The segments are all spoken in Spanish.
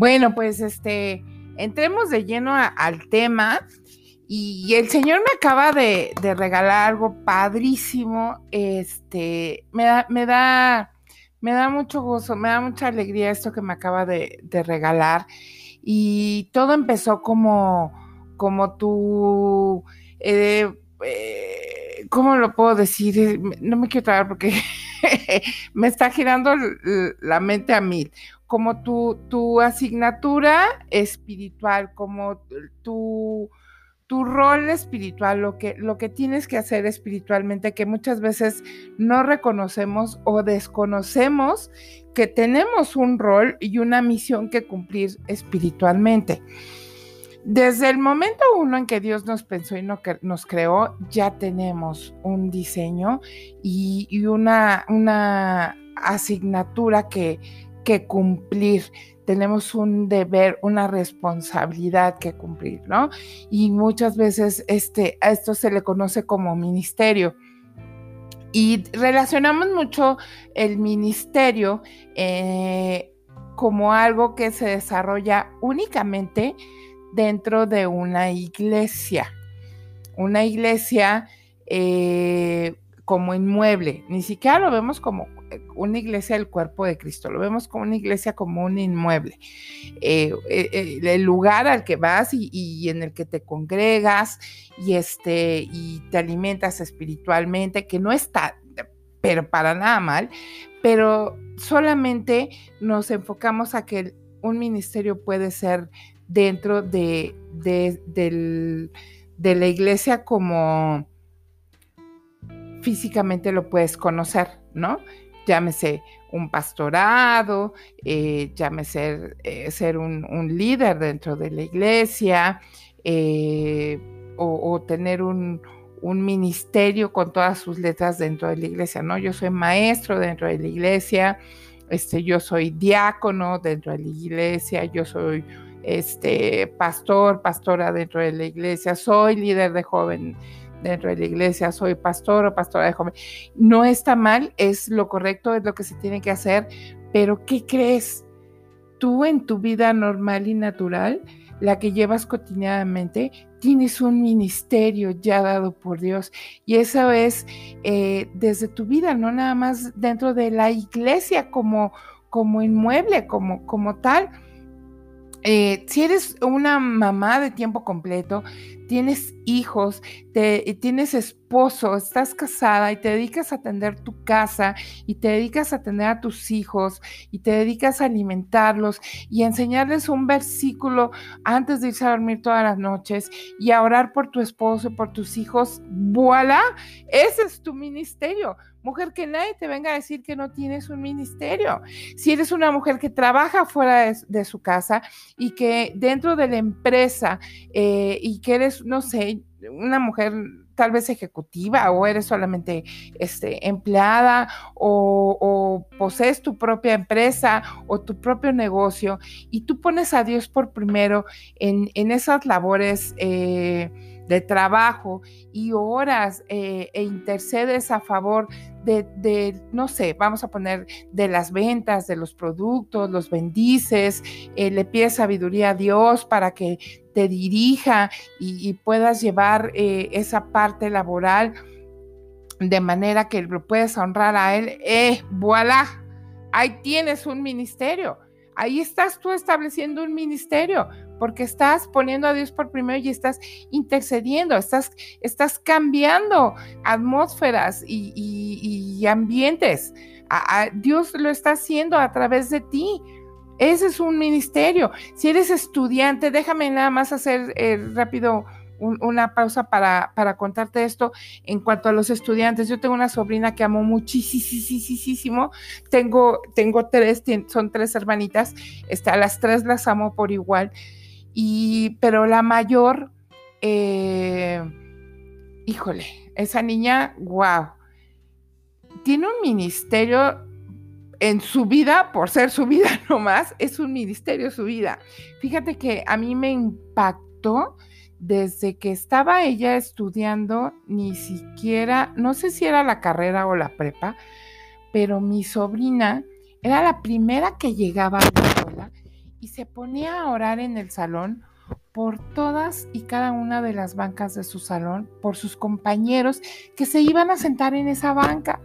Bueno, pues este, entremos de lleno al tema. Y el Señor me acaba de, regalar algo padrísimo. Este, me da, me da, me da mucho gozo, me da mucha alegría esto que me acaba de, regalar. Y todo empezó como, como tú, eh, eh, ¿cómo lo puedo decir? No me quiero tragar porque me está girando la mente a mil como tu, tu asignatura espiritual, como tu, tu rol espiritual, lo que, lo que tienes que hacer espiritualmente, que muchas veces no reconocemos o desconocemos que tenemos un rol y una misión que cumplir espiritualmente. Desde el momento uno en que Dios nos pensó y nos creó, ya tenemos un diseño y, y una, una asignatura que, cumplir, tenemos un deber, una responsabilidad que cumplir, ¿no? Y muchas veces este, a esto se le conoce como ministerio. Y relacionamos mucho el ministerio eh, como algo que se desarrolla únicamente dentro de una iglesia. Una iglesia eh, como inmueble, ni siquiera lo vemos como una iglesia del cuerpo de Cristo, lo vemos como una iglesia como un inmueble, eh, eh, eh, el lugar al que vas y, en el que te congregas y, este, y te alimentas espiritualmente, que no está, pero para nada mal, pero solamente nos enfocamos a que un ministerio puede ser dentro de, de la iglesia como físicamente lo puedes conocer, ¿no? Llámese un pastorado, eh, llámese eh, ser un, líder dentro de la iglesia eh, o, tener un, ministerio con todas sus letras dentro de la iglesia, ¿no? Yo soy maestro dentro de la iglesia, este, yo soy diácono dentro de la iglesia, yo soy este, pastor, pastora dentro de la iglesia, soy líder de joven dentro de la iglesia, soy pastor o pastora de joven. No está mal, es lo correcto, es lo que se tiene que hacer, pero ¿qué crees? Tú en tu vida normal y natural, la que llevas cotidianamente, tienes un ministerio ya dado por Dios y eso es eh, desde tu vida, no nada más dentro de la iglesia como, como inmueble, como, como tal. Eh, si eres una mamá de tiempo completo, tienes hijos, te, tienes esposo, estás casada y te dedicas a atender tu casa y te dedicas a atender a tus hijos y te dedicas a alimentarlos y a enseñarles un versículo antes de irse a dormir todas las noches y a orar por tu esposo y por tus hijos, voilà, ese es tu ministerio. Mujer, que nadie te venga a decir que no tienes un ministerio. Si eres una mujer que trabaja fuera de, su casa y que dentro de la empresa eh, y que eres no sé, una mujer tal vez ejecutiva o eres solamente este, empleada o, posees tu propia empresa o tu propio negocio y tú pones a Dios por primero en, esas labores. Eh, de trabajo y horas eh, e intercedes a favor de, no sé, vamos a poner de las ventas, de los productos, los bendices, eh, le pides sabiduría a Dios para que te dirija y, puedas llevar eh, esa parte laboral de manera que lo puedes honrar a Él, eh, voilà, ahí tienes un ministerio. Ahí estás tú estableciendo un ministerio porque estás poniendo a Dios por primero y estás intercediendo, estás, estás cambiando atmósferas y, ambientes. Dios lo está haciendo a través de ti. Ese es un ministerio. Si eres estudiante, déjame nada más hacer eh, rápido una pausa para, para, contarte esto en cuanto a los estudiantes. Yo tengo una sobrina que amo muchísimo. Tengo, tengo tres, son tres hermanitas. A las tres las amo por igual. Y, pero la mayor, eh, híjole, esa niña, wow, tiene un ministerio en su vida, por ser su vida nomás, es un ministerio su vida. Fíjate que a mí me impactó desde que estaba ella estudiando, ni siquiera, no sé si era la carrera o la prepa, pero mi sobrina era la primera que llegaba a y se ponía a orar en el salón por todas y cada una de las bancas de su salón, por sus compañeros que se iban a sentar en esa banca.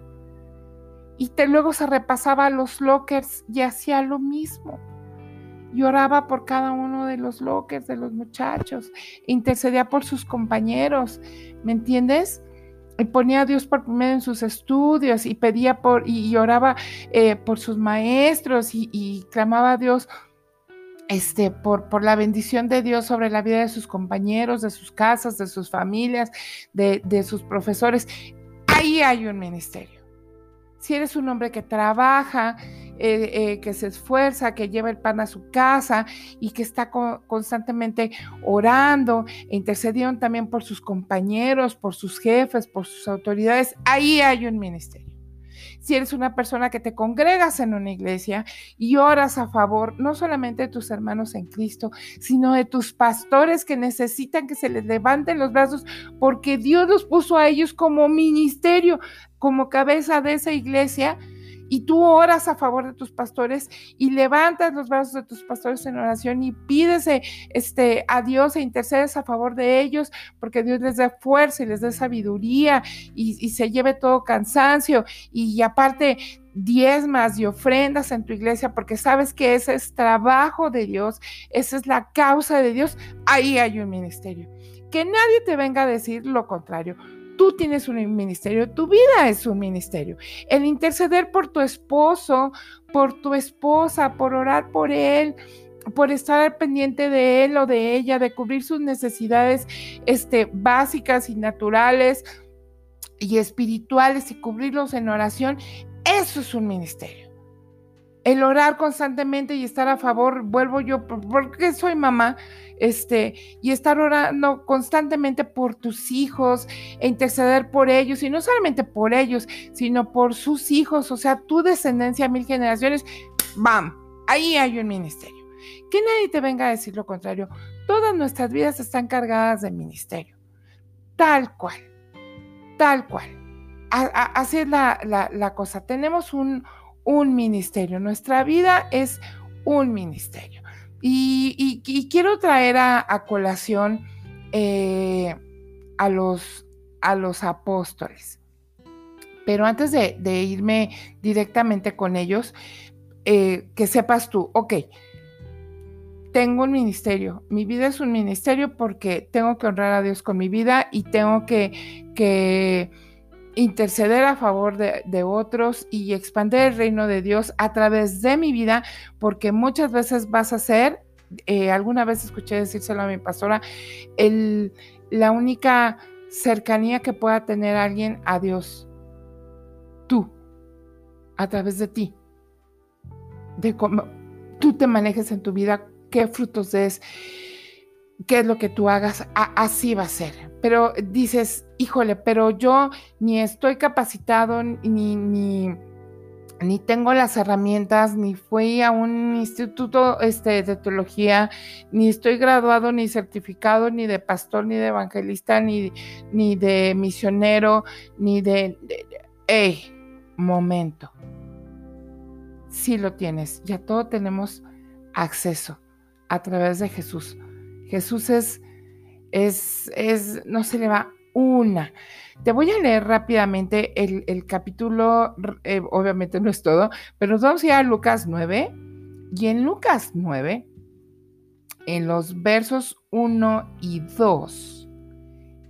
Y luego se repasaba los lockers y hacía lo mismo. Lloraba por cada uno de los lockers de los muchachos, intercedía por sus compañeros, ¿me entiendes? Y ponía a Dios por primero en sus estudios y pedía por y lloraba eh, por sus maestros y, clamaba a Dios este, por, la bendición de Dios sobre la vida de sus compañeros, de sus casas, de sus familias, de, de sus profesores. Ahí hay un ministerio. Si eres un hombre que trabaja, eh, eh, que se esfuerza, que lleva el pan a su casa y que está constantemente orando e intercediendo también por sus compañeros, por sus jefes, por sus autoridades, ahí hay un ministerio si eres una persona que te congregas en una iglesia y oras a favor no solamente de tus hermanos en Cristo, sino de tus pastores que necesitan que se les levanten los brazos porque Dios los puso a ellos como ministerio, como cabeza de esa iglesia y tú oras a favor de tus pastores y levantas los brazos de tus pastores en oración y pides este, a Dios e intercedes a favor de ellos porque Dios les dé fuerza y les dé sabiduría y, se lleve todo cansancio y, aparte diezmas y ofrendas en tu iglesia porque sabes que ese es trabajo de Dios, esa es la causa de Dios, ahí hay un ministerio. Que nadie te venga a decir lo contrario. Tú tienes un ministerio, tu vida es un ministerio. El interceder por tu esposo, por tu esposa, por orar por él, por estar pendiente de él o de ella, de cubrir sus necesidades este, básicas y naturales y espirituales y cubrirlos en oración, eso es un ministerio el orar constantemente y estar a favor, vuelvo yo, porque soy mamá, este, y estar orando constantemente por tus hijos, e interceder por ellos, y no solamente por ellos, sino por sus hijos, o sea, tu descendencia, mil generaciones, ¡bam! Ahí hay un ministerio. Que nadie te venga a decir lo contrario. Todas nuestras vidas están cargadas de ministerio. Tal cual. Tal cual. así es la, la cosa. Tenemos un, un ministerio. Nuestra vida es un ministerio. Y, quiero traer a, colación eh, a, los, a los apóstoles. Pero antes de, irme directamente con ellos, eh, que sepas tú, ok, tengo un ministerio, mi vida es un ministerio porque tengo que honrar a Dios con mi vida y tengo que, que interceder a favor de, otros y expandir el reino de Dios a través de mi vida, porque muchas veces vas a ser, eh, alguna vez escuché decírselo a mi pastora, el, la única cercanía que pueda tener alguien a Dios, tú, a través de ti, de cómo tú te manejes en tu vida, qué frutos des qué es lo que tú hagas, así va a ser. Pero dices, híjole, pero yo ni estoy capacitado, ni, ni, tengo las herramientas, ni fui a un instituto este, de teología, ni estoy graduado, ni certificado, ni de pastor, ni de evangelista, ni, ni de misionero, ni de... ¡Ey! Momento. Sí lo tienes, ya todo tenemos acceso a través de Jesús. Jesús es, es, es, no se le va una. Te voy a leer rápidamente el, capítulo, eh, obviamente no es todo, pero nos vamos a ir a Lucas 9. Y en Lucas 9, en los versos 1 y 2,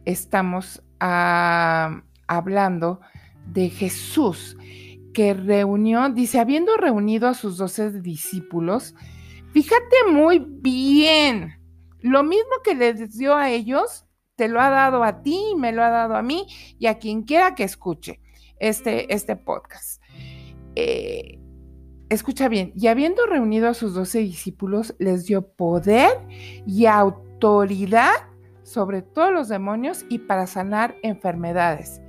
estamos ah, hablando de Jesús que reunió, dice, habiendo reunido a sus doce discípulos, fíjate muy bien, lo mismo que les dio a ellos, te lo ha dado a ti, me lo ha dado a mí y a quien quiera que escuche este, este podcast. Eh, escucha bien, y habiendo reunido a sus doce discípulos, les dio poder y autoridad sobre todos los demonios y para sanar enfermedades.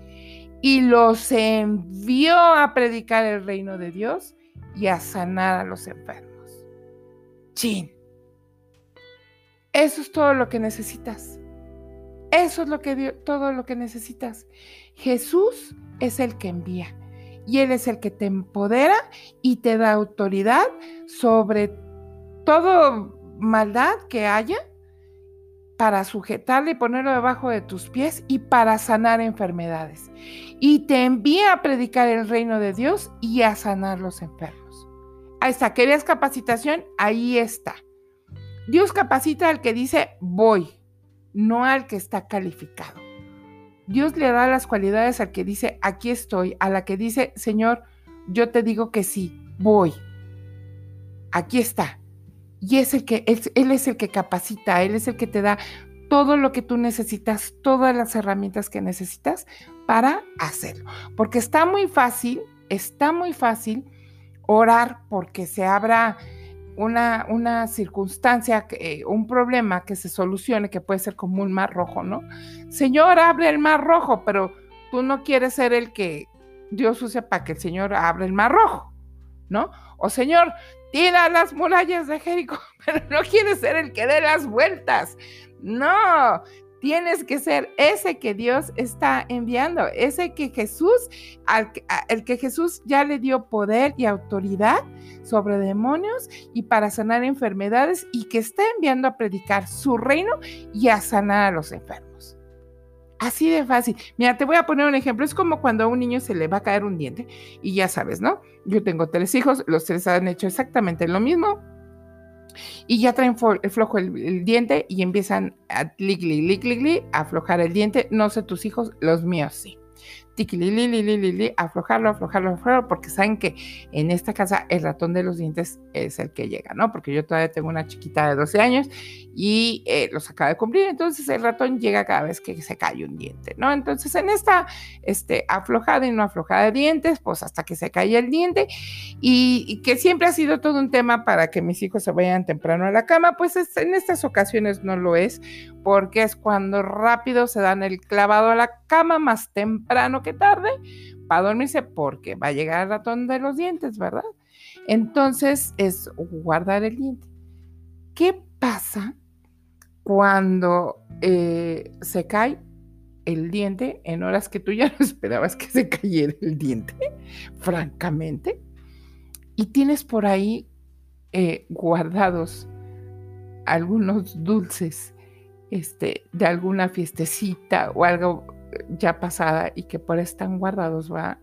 Y los envió a predicar el reino de Dios y a sanar a los enfermos. Chin. Eso es todo lo que necesitas. Eso es lo que todo lo que necesitas. Jesús es el que envía y Él es el que te empodera y te da autoridad sobre todo maldad que haya para sujetarle y ponerlo debajo de tus pies y para sanar enfermedades. Y te envía a predicar el reino de Dios y a sanar los enfermos. Ahí está, ¿querías capacitación? Ahí está. Dios capacita al que dice voy, no al que está calificado. Dios le da las cualidades al que dice aquí estoy, a la que dice Señor, yo te digo que sí, voy. Aquí está. Y es el que, él, él es el que capacita, Él es el que te da todo lo que tú necesitas, todas las herramientas que necesitas para hacerlo. Porque está muy fácil, está muy fácil orar porque se abra una, una circunstancia, eh, un problema que se solucione, que puede ser como un mar rojo, ¿no? Señor, abre el mar rojo, pero tú no quieres ser el que Dios use para que el Señor abra el mar rojo, ¿no? O Señor, tira las murallas de Jericó, pero no quieres ser el que dé las vueltas. No, tienes que ser ese que Dios está enviando, ese que Jesús, al, el que Jesús ya le dio poder y autoridad sobre demonios y para sanar enfermedades y que está enviando a predicar su reino y a sanar a los enfermos. Así de fácil. Mira, te voy a poner un ejemplo. Es como cuando a un niño se le va a caer un diente y ya sabes, ¿no? Yo tengo tres hijos, los tres han hecho exactamente lo mismo y ya traen flojo el, diente y empiezan a a aflojar el diente. No sé tus hijos, los míos sí tiquililililili, aflojarlo, aflojarlo, aflojarlo, porque saben que en esta casa el ratón de los dientes es el que llega, ¿no? Porque yo todavía tengo una chiquita de 12 años y eh, los acaba de cumplir, entonces el ratón llega cada vez que se cae un diente, ¿no? Entonces en esta este, aflojada y no aflojada de dientes, pues hasta que se cae el diente y, y, que siempre ha sido todo un tema para que mis hijos se vayan temprano a la cama, pues en estas ocasiones no lo es, porque es cuando rápido se dan el clavado a la cama más temprano que tarde para dormirse, porque va a llegar el ratón de los dientes, ¿verdad? Entonces es guardar el diente. ¿Qué pasa cuando eh, se cae el diente en horas que tú ya no esperabas que se cayera el diente, francamente? Y tienes por ahí eh, guardados algunos dulces este, de alguna fiestecita o algo ya pasada y que por eso están guardados, va,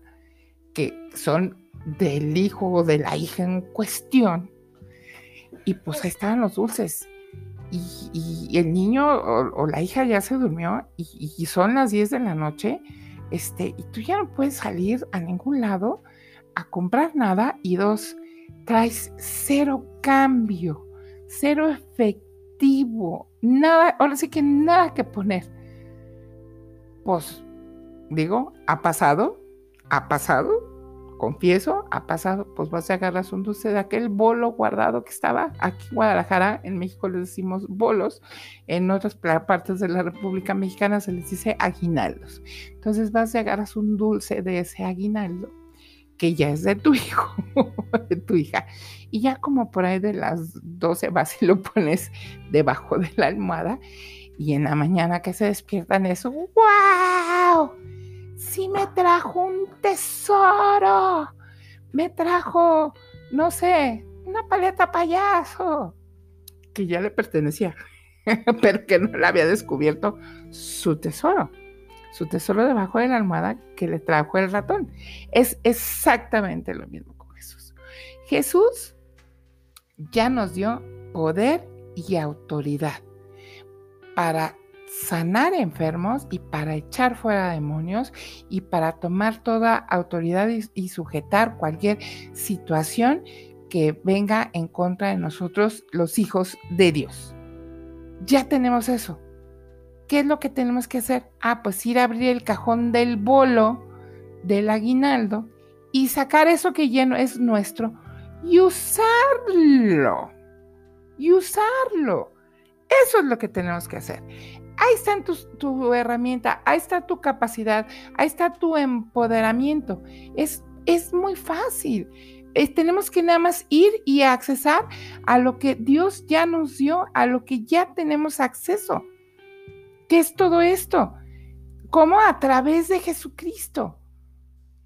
que son del hijo o de la hija en cuestión. Y pues ahí estaban los dulces. Y, el niño o, la hija ya se durmió y, son las 10 de la noche. Este, y tú ya no puedes salir a ningún lado a comprar nada. Y dos, traes cero cambio, cero efectivo nada, ahora sí que nada que poner. Pues, digo, ha pasado, ha pasado, confieso, ha pasado, pues vas a agarrar un dulce de aquel bolo guardado que estaba aquí en Guadalajara, en México les decimos bolos, en otras partes de la República Mexicana se les dice aguinaldos. Entonces vas a agarrar un dulce de ese aguinaldo que ya es de tu hijo, de tu hija. Y ya como por ahí de las 12 vas y lo pones debajo de la almohada. Y en la mañana que se despiertan eso, ¡wow! Sí me trajo un tesoro. Me trajo, no sé, una paleta payaso. Que ya le pertenecía, pero que no le había descubierto su tesoro su tesoro debajo de la almohada que le trajo el ratón. Es exactamente lo mismo con Jesús. Jesús ya nos dio poder y autoridad para sanar enfermos y para echar fuera demonios y para tomar toda autoridad y, y, sujetar cualquier situación que venga en contra de nosotros, los hijos de Dios. Ya tenemos eso. ¿Qué es lo que tenemos que hacer? Ah, pues ir a abrir el cajón del bolo del aguinaldo y sacar eso que lleno es nuestro y usarlo. Y usarlo. Eso es lo que tenemos que hacer. Ahí está tu, tu herramienta, ahí está tu capacidad, ahí está tu empoderamiento. Es, es muy fácil. tenemos que nada más ir y accesar a lo que Dios ya nos dio, a lo que ya tenemos acceso. ¿Qué es todo esto? ¿Cómo? A través de Jesucristo.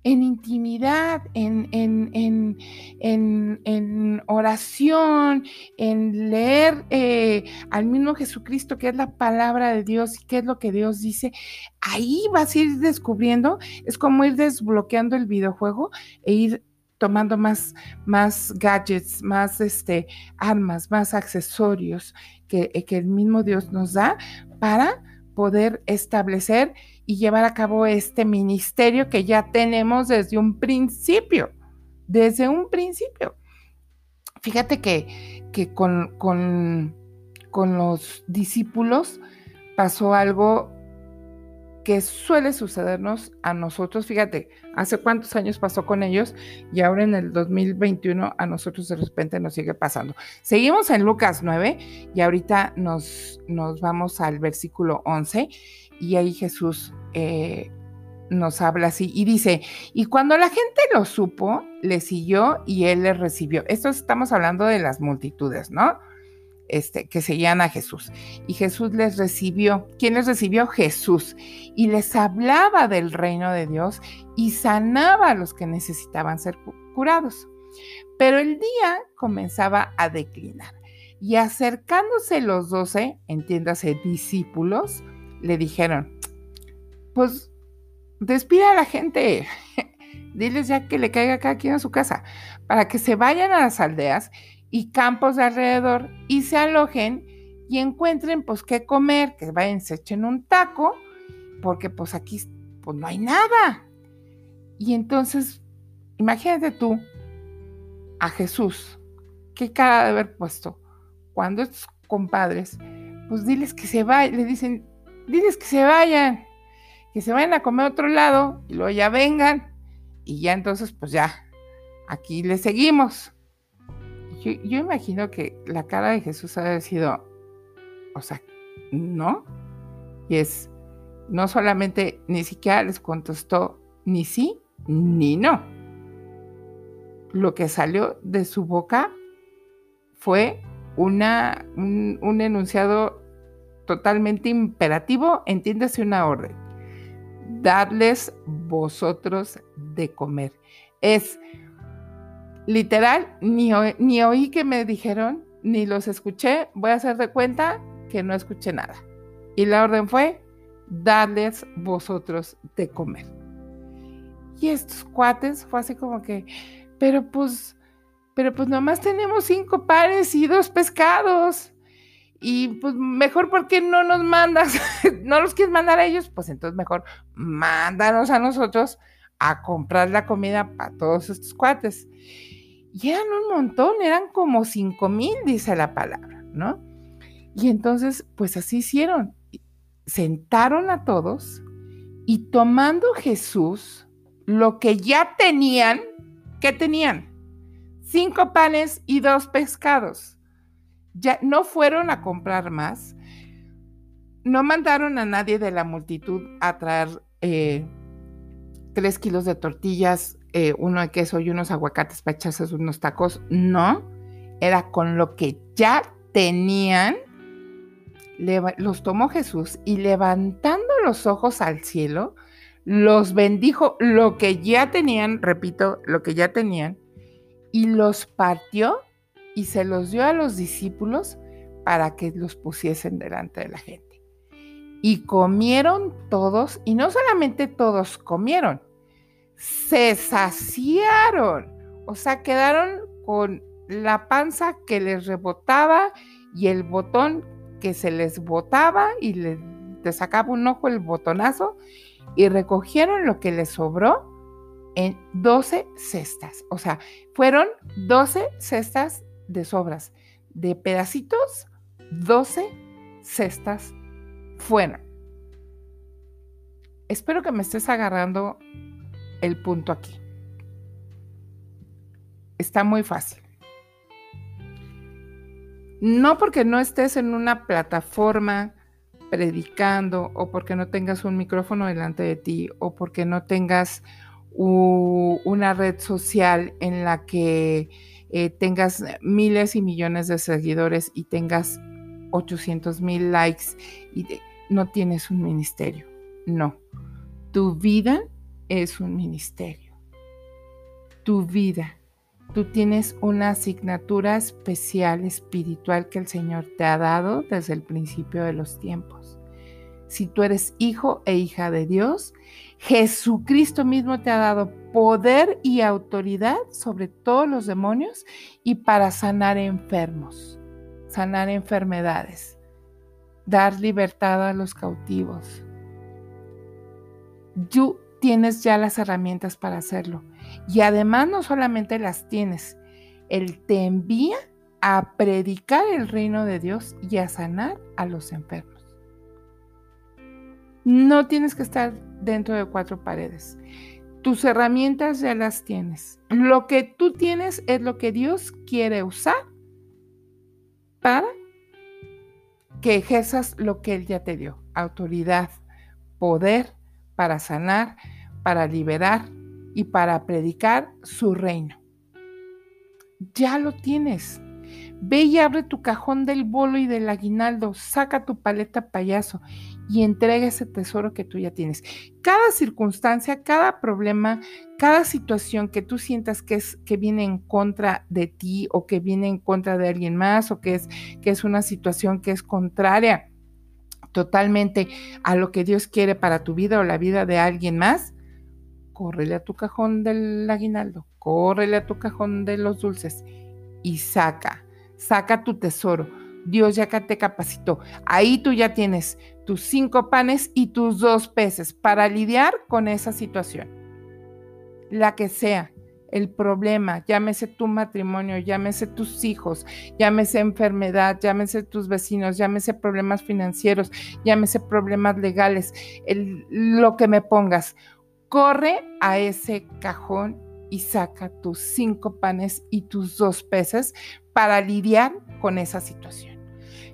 en intimidad, en, en, en, oración, en leer eh, al mismo Jesucristo, que es la palabra de Dios y qué es lo que Dios dice, ahí vas a ir descubriendo, es como ir desbloqueando el videojuego e ir tomando más, más gadgets, más este, armas, más accesorios que, que el mismo Dios nos da para poder establecer y llevar a cabo este ministerio que ya tenemos desde un principio, desde un principio. Fíjate que, que con, con, con los discípulos pasó algo que suele sucedernos a nosotros. Fíjate, hace cuántos años pasó con ellos y ahora en el 2021 a nosotros de repente nos sigue pasando. Seguimos en Lucas 9 y ahorita nos, nos vamos al versículo 11 y ahí Jesús eh, nos habla así y dice, y cuando la gente lo supo, le siguió y él le recibió. Esto estamos hablando de las multitudes, ¿no? Este, que seguían a Jesús. Y Jesús les recibió. ¿Quién les recibió? Jesús. Y les hablaba del reino de Dios y sanaba a los que necesitaban ser curados. Pero el día comenzaba a declinar. Y acercándose los doce, entiéndase discípulos, le dijeron, pues despida a la gente, diles ya que le caiga cada quien a su casa, para que se vayan a las aldeas y campos de alrededor y se alojen y encuentren pues qué comer, que vayan, se echen un taco, porque pues aquí pues no hay nada. Y entonces, imagínate tú a Jesús, qué cara de haber puesto, cuando estos compadres, pues diles que se vayan, le dicen, diles que se vayan, que se vayan a comer a otro lado y luego ya vengan y ya entonces pues ya, aquí le seguimos. Yo, imagino que la cara de Jesús ha sido, o sea, no, y es, no solamente ni siquiera les contestó ni sí ni no. Lo que salió de su boca fue una, un, un enunciado totalmente imperativo, entiéndase una orden darles vosotros de comer. Es literal, ni, ni oí que me dijeron, ni los escuché, voy a hacer de cuenta que no escuché nada. Y la orden fue, darles vosotros de comer. Y estos cuates fue así como que, pero pues, pero pues nomás tenemos cinco pares y dos pescados. Y pues mejor porque no nos mandas, no los quieres mandar a ellos, pues entonces mejor mándanos a nosotros a comprar la comida para todos estos cuates. Y eran un montón, eran como cinco mil, dice la palabra, ¿no? Y entonces, pues así hicieron. Sentaron a todos y tomando Jesús lo que ya tenían, ¿qué tenían? Cinco panes y dos pescados ya no fueron a comprar más, no mandaron a nadie de la multitud a traer eh, tres kilos de tortillas, eh, uno de queso y unos aguacates para unos tacos, no, era con lo que ya tenían, los tomó Jesús y levantando los ojos al cielo, los bendijo lo que ya tenían, repito, lo que ya tenían, y los partió y se los dio a los discípulos para que los pusiesen delante de la gente. Y comieron todos, y no solamente todos comieron, se saciaron, o sea, quedaron con la panza que les rebotaba y el botón que se les botaba y le, te sacaba un ojo el botonazo y recogieron lo que les sobró en 12 cestas. O sea, fueron 12 cestas de sobras, de pedacitos, 12 cestas fuera. Espero que me estés agarrando el punto aquí. Está muy fácil. No porque no estés en una plataforma predicando o porque no tengas un micrófono delante de ti o porque no tengas una red social en la que eh, tengas miles y millones de seguidores y tengas 800 mil likes y no tienes un ministerio. No, tu vida es un ministerio. tu vida. Tú tienes una asignatura especial espiritual que el Señor te ha dado desde el principio de los tiempos. Si tú eres hijo e hija de Dios, Jesucristo mismo te ha dado poder y autoridad sobre todos los demonios y para sanar enfermos, sanar enfermedades, dar libertad a los cautivos. Tú tienes ya las herramientas para hacerlo. Y además no solamente las tienes, Él te envía a predicar el reino de Dios y a sanar a los enfermos. No tienes que estar dentro de cuatro paredes. Tus herramientas ya las tienes. Lo que tú tienes es lo que Dios quiere usar para que ejerzas lo que Él ya te dio. Autoridad, poder para sanar, para liberar y para predicar su reino. Ya lo tienes. Ve y abre tu cajón del bolo y del aguinaldo, saca tu paleta payaso y entrega ese tesoro que tú ya tienes. Cada circunstancia, cada problema, cada situación que tú sientas que es que viene en contra de ti o que viene en contra de alguien más o que es que es una situación que es contraria totalmente a lo que Dios quiere para tu vida o la vida de alguien más, córrele a tu cajón del aguinaldo, córrele a tu cajón de los dulces y saca, saca tu tesoro. Dios ya te capacitó. Ahí tú ya tienes tus cinco panes y tus dos peces para lidiar con esa situación. La que sea, el problema, llámese tu matrimonio, llámese tus hijos, llámese enfermedad, llámese tus vecinos, llámese problemas financieros, llámese problemas legales, lo que me pongas, corre a ese cajón y saca tus cinco panes y tus dos peces para lidiar con esa situación.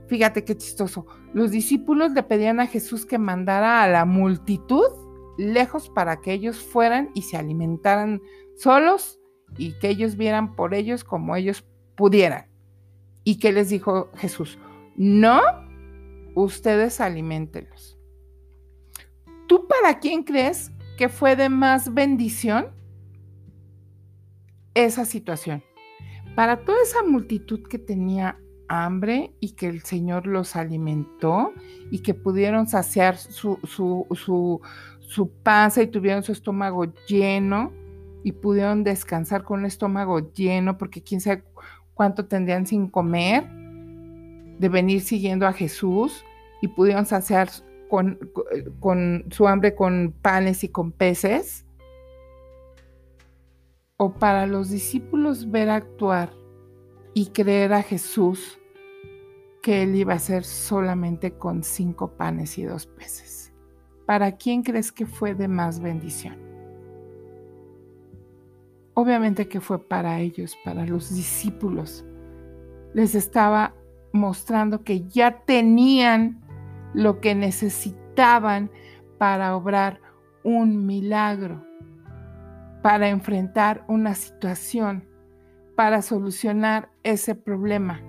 Fíjate qué chistoso. Los discípulos le pedían a Jesús que mandara a la multitud lejos para que ellos fueran y se alimentaran solos y que ellos vieran por ellos como ellos pudieran. ¿Y qué les dijo Jesús? No, ustedes alimentenlos. ¿Tú para quién crees que fue de más bendición esa situación? Para toda esa multitud que tenía hambre y que el Señor los alimentó y que pudieron saciar su, su, su, su panza y tuvieron su estómago lleno y pudieron descansar con un estómago lleno, porque quién sabe cuánto tendrían sin comer, de venir siguiendo a Jesús y pudieron saciar con, con su hambre con panes y con peces. O para los discípulos ver actuar y creer a Jesús que él iba a ser solamente con cinco panes y dos peces. ¿Para quién crees que fue de más bendición? Obviamente que fue para ellos, para los discípulos. Les estaba mostrando que ya tenían lo que necesitaban para obrar un milagro, para enfrentar una situación, para solucionar ese problema.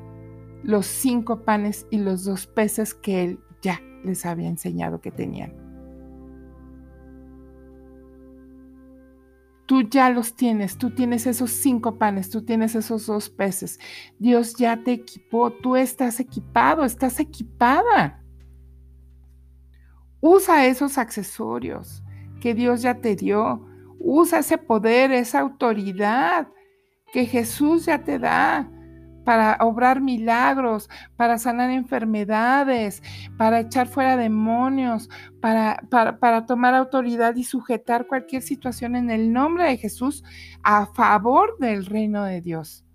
Los cinco panes y los dos peces que él ya les había enseñado que tenían. Tú ya los tienes, tú tienes esos cinco panes, tú tienes esos dos peces. Dios ya te equipó, tú estás equipado, estás equipada. Usa esos accesorios que Dios ya te dio. Usa ese poder, esa autoridad que Jesús ya te da para obrar milagros, para sanar enfermedades, para echar fuera demonios, para, para, tomar autoridad y sujetar cualquier situación en el nombre de Jesús a favor del reino de Dios.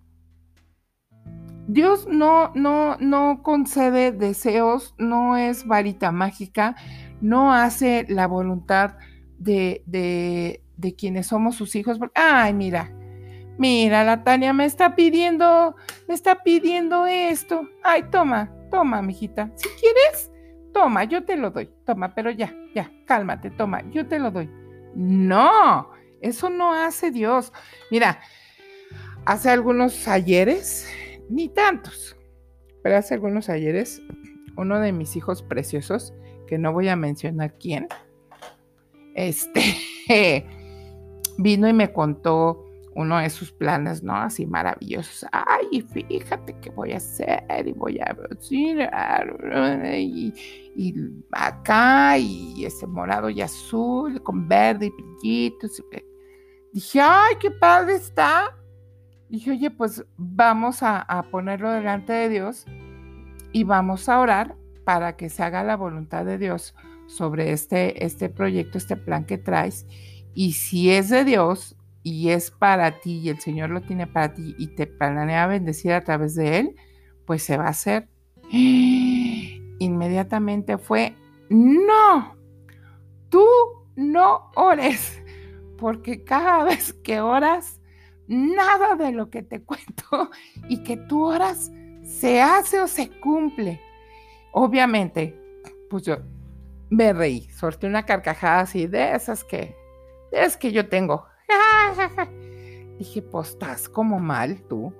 Dios no, no, no concede deseos, no es varita mágica, no hace la voluntad de, de, de quienes somos sus hijos. Ay, mira, Mira, la Tania me está pidiendo, me está pidiendo esto. Ay, toma, toma, mijita. Si quieres, toma, yo te lo doy. Toma, pero ya, ya, cálmate, toma, yo te lo doy. No, eso no hace Dios. Mira, hace algunos ayeres, ni tantos, pero hace algunos ayeres, uno de mis hijos preciosos, que no voy a mencionar quién, este, vino y me contó uno de sus planes, ¿no? Así maravillosos. Ay, fíjate que voy a hacer y voy a y, y acá y ese morado y azul con verde y brillitos. Dije, ay, qué padre está. Dije, oye, pues vamos a, a ponerlo delante de Dios y vamos a orar para que se haga la voluntad de Dios sobre este, este proyecto, este plan que traes. Y si es de Dios, y es para ti y el Señor lo tiene para ti y te planea bendecir a través de él, pues se va a hacer. Inmediatamente fue, no, tú no ores, porque cada vez que oras, nada de lo que te cuento y que tú oras se hace o se cumple. Obviamente, pues yo me reí, sorté una carcajada así de esas que, es que yo tengo. Dije, pues estás como mal tú.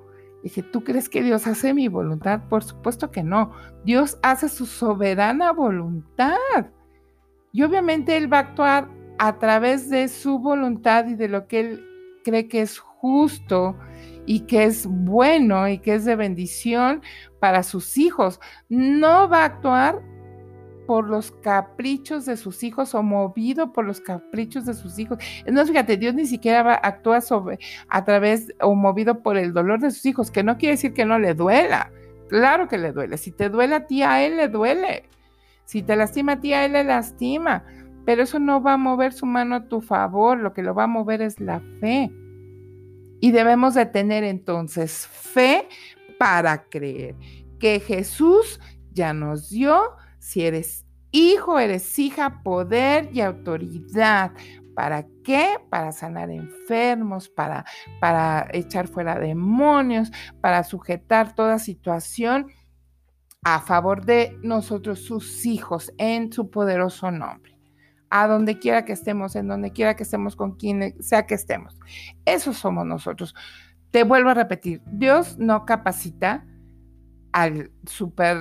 Dije, ¿tú crees que Dios hace mi voluntad? Por supuesto que no. Dios hace su soberana voluntad. Y obviamente Él va a actuar a través de su voluntad y de lo que Él cree que es justo y que es bueno y que es de bendición para sus hijos. No va a actuar por los caprichos de sus hijos o movido por los caprichos de sus hijos. No, fíjate, Dios ni siquiera actúa sobre, a través o movido por el dolor de sus hijos, que no quiere decir que no le duela. Claro que le duele. Si te duele a ti, a él le duele. Si te lastima a ti, a él le lastima. Pero eso no va a mover su mano a tu favor. Lo que lo va a mover es la fe. Y debemos de tener entonces fe para creer que Jesús ya nos dio si eres hijo, eres hija, poder y autoridad. ¿Para qué? Para sanar enfermos, para, para echar fuera demonios, para sujetar toda situación a favor de nosotros, sus hijos, en su poderoso nombre. A donde quiera que estemos, en donde quiera que estemos, con quien sea que estemos. Eso somos nosotros. Te vuelvo a repetir, Dios no capacita al super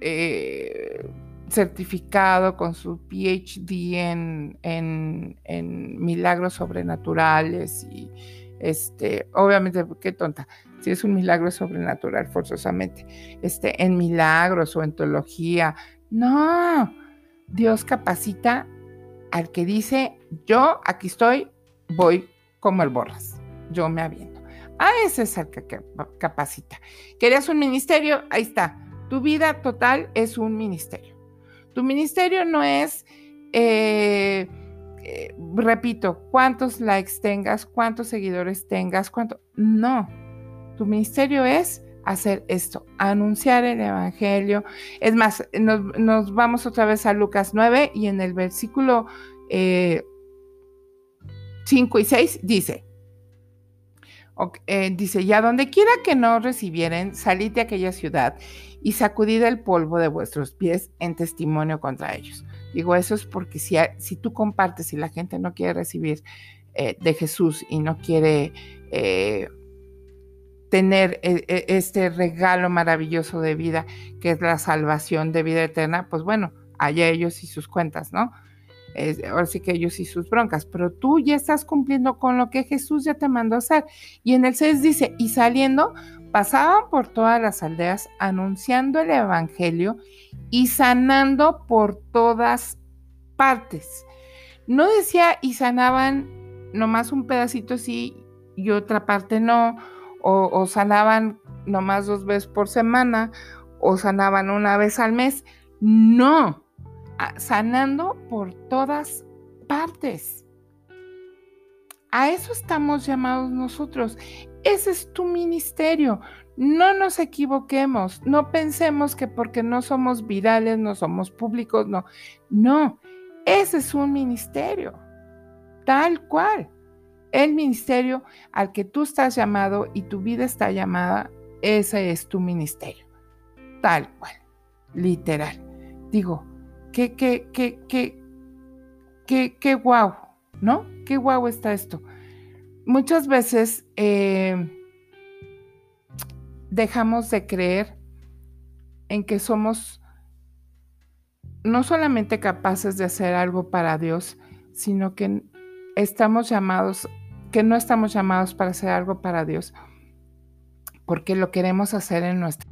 eh, certificado con su PhD en, en, milagros sobrenaturales y este, obviamente, qué tonta, si es un milagro sobrenatural forzosamente, este, en milagros o en teología, no, Dios capacita al que dice, yo aquí estoy, voy como el borras, yo me aviento. A ese es el que capacita. ¿Querías un ministerio? Ahí está tu vida total es un ministerio. Tu ministerio no es, eh, eh, repito, cuántos likes tengas, cuántos seguidores tengas, cuánto. No, tu ministerio es hacer esto, anunciar el Evangelio. Es más, nos, vamos otra vez a Lucas 9 y en el versículo 5 eh, y 6 dice, dice, y a donde quiera que no recibieren, salid de aquella ciudad y sacudid el polvo de vuestros pies en testimonio contra ellos. Digo, eso es porque si, si tú compartes y la gente no quiere recibir eh, de Jesús y no quiere eh, tener eh, este regalo maravilloso de vida, que es la salvación de vida eterna, pues bueno, allá ellos y sus cuentas, ¿no? Ahora sí que ellos y sus broncas, pero tú ya estás cumpliendo con lo que Jesús ya te mandó hacer. Y en el 6 dice, y saliendo, pasaban por todas las aldeas anunciando el Evangelio y sanando por todas partes. No decía y sanaban nomás un pedacito sí y otra parte no, o, o sanaban nomás dos veces por semana, o sanaban una vez al mes. No, sanando por todas partes. A eso estamos llamados nosotros. Ese es tu ministerio. No nos equivoquemos, no pensemos que porque no somos virales, no somos públicos, no. No, ese es un ministerio, tal cual. El ministerio al que tú estás llamado y tu vida está llamada, ese es tu ministerio, tal cual, literal. Digo, qué, qué, qué, qué, qué, qué guau, ¿no? Qué guau está esto muchas veces eh, dejamos de creer en que somos no solamente capaces de hacer algo para Dios, sino que estamos llamados que no estamos llamados para hacer algo para Dios, porque lo queremos hacer en nuestra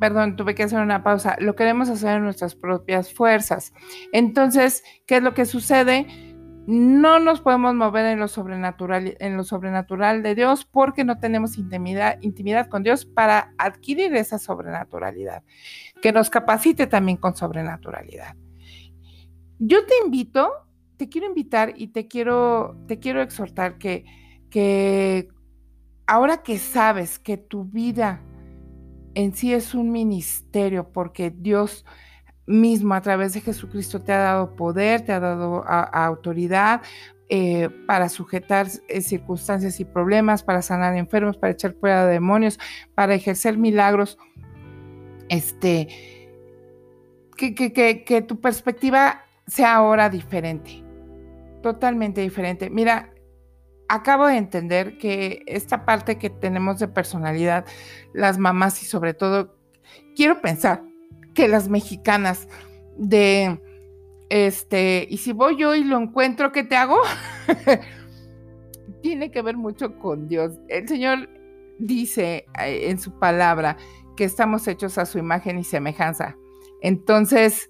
perdón, tuve que hacer una pausa, lo queremos hacer en nuestras propias fuerzas. Entonces, ¿qué es lo que sucede? No nos podemos mover en lo sobrenatural, en lo sobrenatural de Dios porque no tenemos intimidad, intimidad con Dios para adquirir esa sobrenaturalidad, que nos capacite también con sobrenaturalidad. Yo te invito, te quiero invitar y te quiero, te quiero exhortar que, que ahora que sabes que tu vida en sí es un ministerio porque Dios mismo a través de Jesucristo te ha dado poder, te ha dado autoridad eh, para sujetar eh, circunstancias y problemas, para sanar enfermos, para echar fuera de demonios, para ejercer milagros. Este, que, que tu perspectiva sea ahora diferente, totalmente diferente. Mira, acabo de entender que esta parte que tenemos de personalidad, las mamás y sobre todo, quiero pensar que las mexicanas de, este, y si voy yo y lo encuentro, ¿qué te hago? Tiene que ver mucho con Dios. El Señor dice eh, en su palabra que estamos hechos a su imagen y semejanza. Entonces,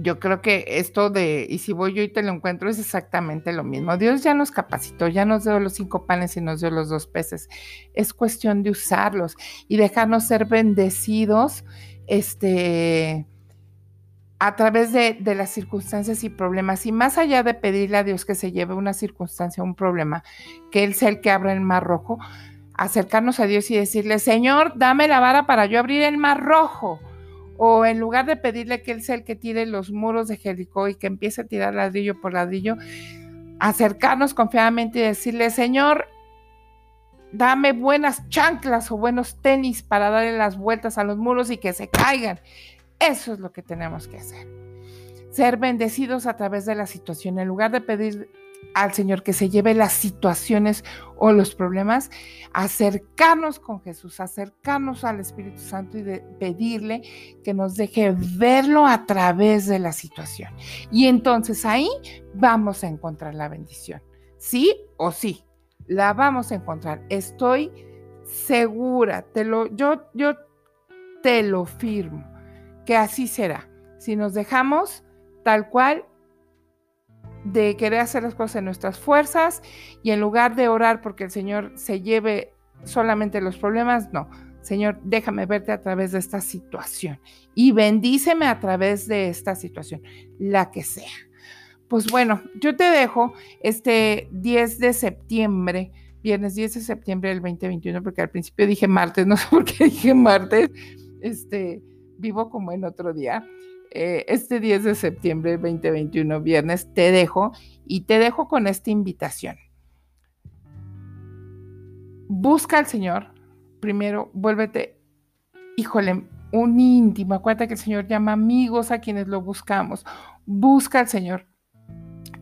yo creo que esto de, y si voy yo y te lo encuentro, es exactamente lo mismo. Dios ya nos capacitó, ya nos dio los cinco panes y nos dio los dos peces. Es cuestión de usarlos y dejarnos ser bendecidos este, a través de, de las circunstancias y problemas. Y más allá de pedirle a Dios que se lleve una circunstancia, un problema, que Él sea el que abra el mar rojo, acercarnos a Dios y decirle, Señor, dame la vara para yo abrir el mar rojo o en lugar de pedirle que Él sea el que tire los muros de Jericó y que empiece a tirar ladrillo por ladrillo, acercarnos confiadamente y decirle, Señor, dame buenas chanclas o buenos tenis para darle las vueltas a los muros y que se caigan. Eso es lo que tenemos que hacer. Ser bendecidos a través de la situación. En lugar de pedir al Señor que se lleve las situaciones o los problemas, acercarnos con Jesús, acercarnos al Espíritu Santo y pedirle que nos deje verlo a través de la situación. Y entonces ahí vamos a encontrar la bendición. Sí o sí, la vamos a encontrar. Estoy segura, te lo, yo, yo te lo firmo, que así será. Si nos dejamos tal cual de querer hacer las cosas en nuestras fuerzas y en lugar de orar porque el Señor se lleve solamente los problemas, no. Señor, déjame verte a través de esta situación y bendíceme a través de esta situación, la que sea. Pues bueno, yo te dejo este 10 de septiembre, viernes 10 de septiembre del 2021, porque al principio dije martes, no sé por qué dije martes, este, vivo como en otro día. Eh, este 10 de septiembre 2021, viernes, te dejo y te dejo con esta invitación. Busca al Señor, primero vuélvete, híjole, un íntimo. Acuérdate que el Señor llama amigos a quienes lo buscamos. Busca al Señor,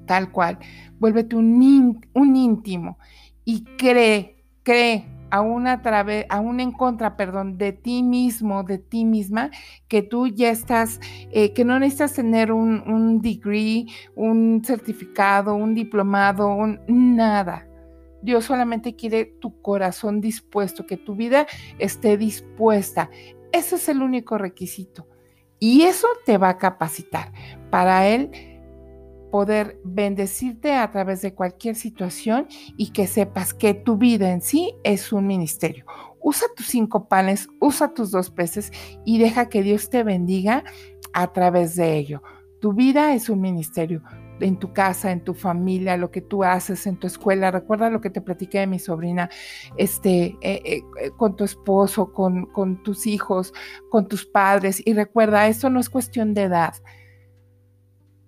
tal cual. Vuélvete un, un íntimo y cree, cree aún a través, en contra, perdón, de ti mismo, de ti misma, que tú ya estás, eh, que no necesitas tener un, un, degree, un certificado, un diplomado, un nada. Dios solamente quiere tu corazón dispuesto, que tu vida esté dispuesta. Ese es el único requisito. Y eso te va a capacitar para Él poder bendecirte a través de cualquier situación y que sepas que tu vida en sí es un ministerio. Usa tus cinco panes, usa tus dos peces y deja que Dios te bendiga a través de ello. Tu vida es un ministerio en tu casa, en tu familia, lo que tú haces en tu escuela. Recuerda lo que te platiqué de mi sobrina, este, eh, eh, con tu esposo, con, con tus hijos, con tus padres. Y recuerda, esto no es cuestión de edad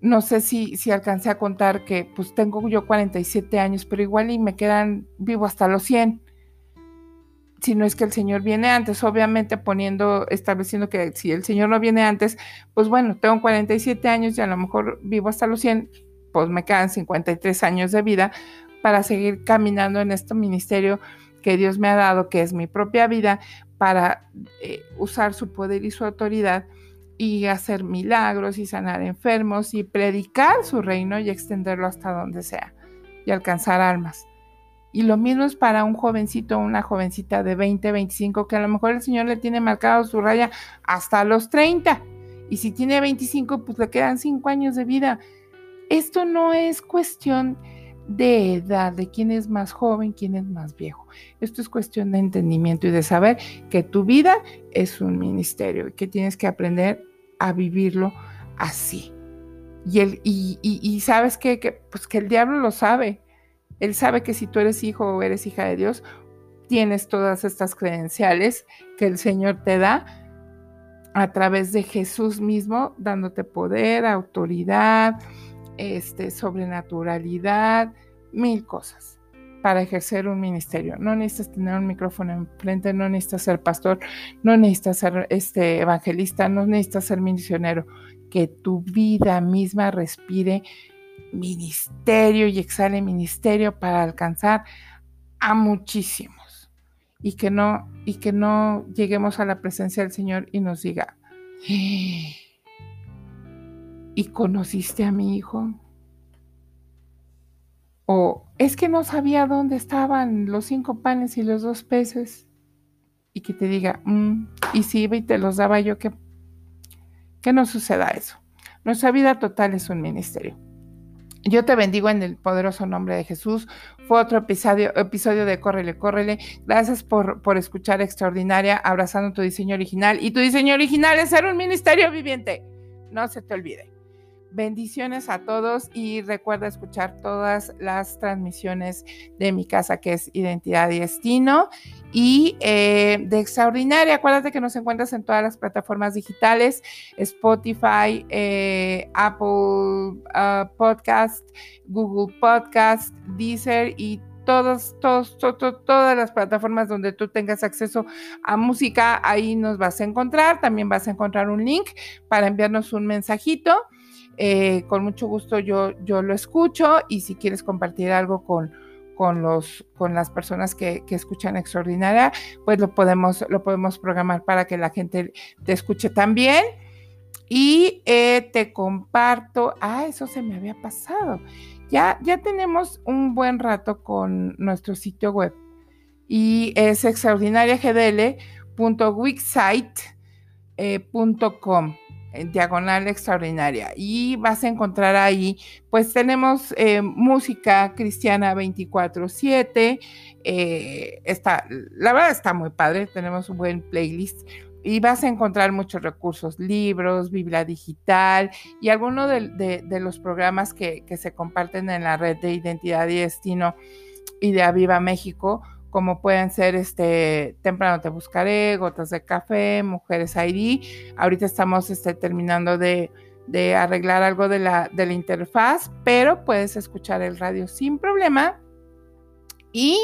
no sé si, si alcancé a contar que pues tengo yo 47 años, pero igual y me quedan vivo hasta los 100. Si no es que el Señor viene antes, obviamente poniendo, estableciendo que si el Señor no viene antes, pues bueno, tengo 47 años y a lo mejor vivo hasta los 100, pues me quedan 53 años de vida, para seguir caminando en este ministerio que Dios me ha dado, que es mi propia vida, para eh, usar su poder y su autoridad y hacer milagros y sanar enfermos y predicar su reino y extenderlo hasta donde sea y alcanzar almas. Y lo mismo es para un jovencito o una jovencita de 20, 25, que a lo mejor el Señor le tiene marcado su raya hasta los 30. Y si tiene 25, pues le quedan 5 años de vida. Esto no es cuestión de edad, de quién es más joven, quién es más viejo. Esto es cuestión de entendimiento y de saber que tu vida es un ministerio y que tienes que aprender a vivirlo así. Y, el, y, sabes que, pues que el diablo lo sabe. Él sabe que si tú eres hijo o eres hija de Dios, tienes todas estas credenciales que el Señor te da a través de Jesús mismo, dándote poder, autoridad, este, sobrenaturalidad, mil cosas para ejercer un ministerio. No necesitas tener un micrófono enfrente, no necesitas ser pastor, no necesitas ser este, evangelista, no necesitas ser misionero. Que tu vida misma respire ministerio y exhale ministerio para alcanzar a muchísimos. Y que no, y que no lleguemos a la presencia del Señor y nos diga, ¿y conociste a mi hijo? O es que no sabía dónde estaban los cinco panes y los dos peces. Y que te diga, mm, y si iba y te los daba yo, que, que no suceda eso. Nuestra vida total es un ministerio. Yo te bendigo en el poderoso nombre de Jesús. Fue otro episodio, episodio de Córrele, Córrele. Gracias por, por escuchar Extraordinaria, abrazando tu diseño original. Y tu diseño original es ser un ministerio viviente. No se te olvide. Bendiciones a todos y recuerda escuchar todas las transmisiones de mi casa que es Identidad y Destino y eh, de Extraordinaria. Acuérdate que nos encuentras en todas las plataformas digitales, Spotify, eh, Apple ah, Podcast, Google Podcast, Deezer y todas, todos, todas las plataformas donde tú tengas acceso a música, ahí nos vas a encontrar. También vas a encontrar un link para enviarnos un mensajito. Eh, con mucho gusto yo, yo lo escucho y si quieres compartir algo con, con, los, con las personas que, escuchan Extraordinaria, pues lo podemos, lo podemos programar para que la gente te escuche también. Y eh, te comparto, ah, eso se me había pasado. Ya, ya tenemos un buen rato con nuestro sitio web y es extraordinariagdl.wixsite.com diagonal extraordinaria. Y vas a encontrar ahí pues tenemos eh, música cristiana 24/7 eh, está la verdad está muy padre tenemos un buen playlist y vas a encontrar muchos recursos, libros, Biblia digital y algunos de, los programas que, que, se comparten en la red de Identidad y Destino y de Aviva México, como pueden ser este Temprano te buscaré, Gotas de Café, Mujeres ID. Ahorita estamos este, terminando de, arreglar algo de la, de la interfaz, pero puedes escuchar el radio sin problema. Y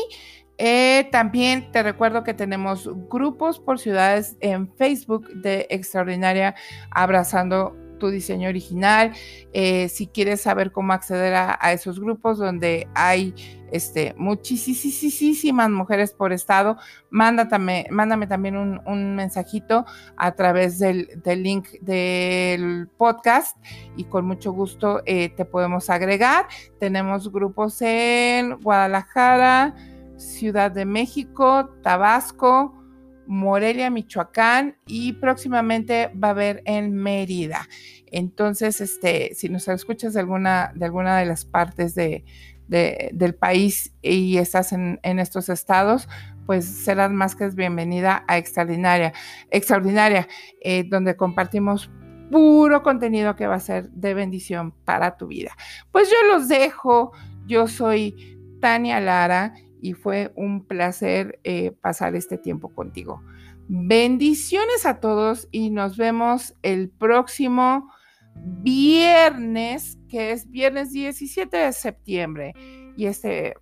eh, también te recuerdo que tenemos grupos por ciudades en Facebook de Extraordinaria Abrazando tu diseño original. Eh, si quieres saber cómo acceder a, esos grupos donde hay este, muchísimas mujeres por estado, mándame, mándame también un, mensajito a través del, link del podcast y con mucho gusto eh, te podemos agregar. Tenemos grupos en Guadalajara, Ciudad de México, Tabasco, Morelia, Michoacán y próximamente va a haber en Mérida. Entonces, este, si nos escuchas de alguna de, alguna de las partes de, del país y estás en, estos estados, pues serás más que bienvenida a Extraordinaria, Extraordinaria, eh, donde compartimos puro contenido que va a ser de bendición para tu vida. Pues yo los dejo, yo soy Tania Lara y fue un placer eh, pasar este tiempo contigo. Bendiciones a todos y nos vemos el próximo viernes, que es viernes 17 de septiembre. Y este,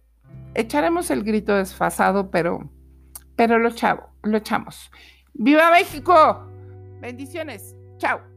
echaremos el grito desfasado, pero, pero lo, chavo, lo echamos. ¡Viva México! Bendiciones. Chao.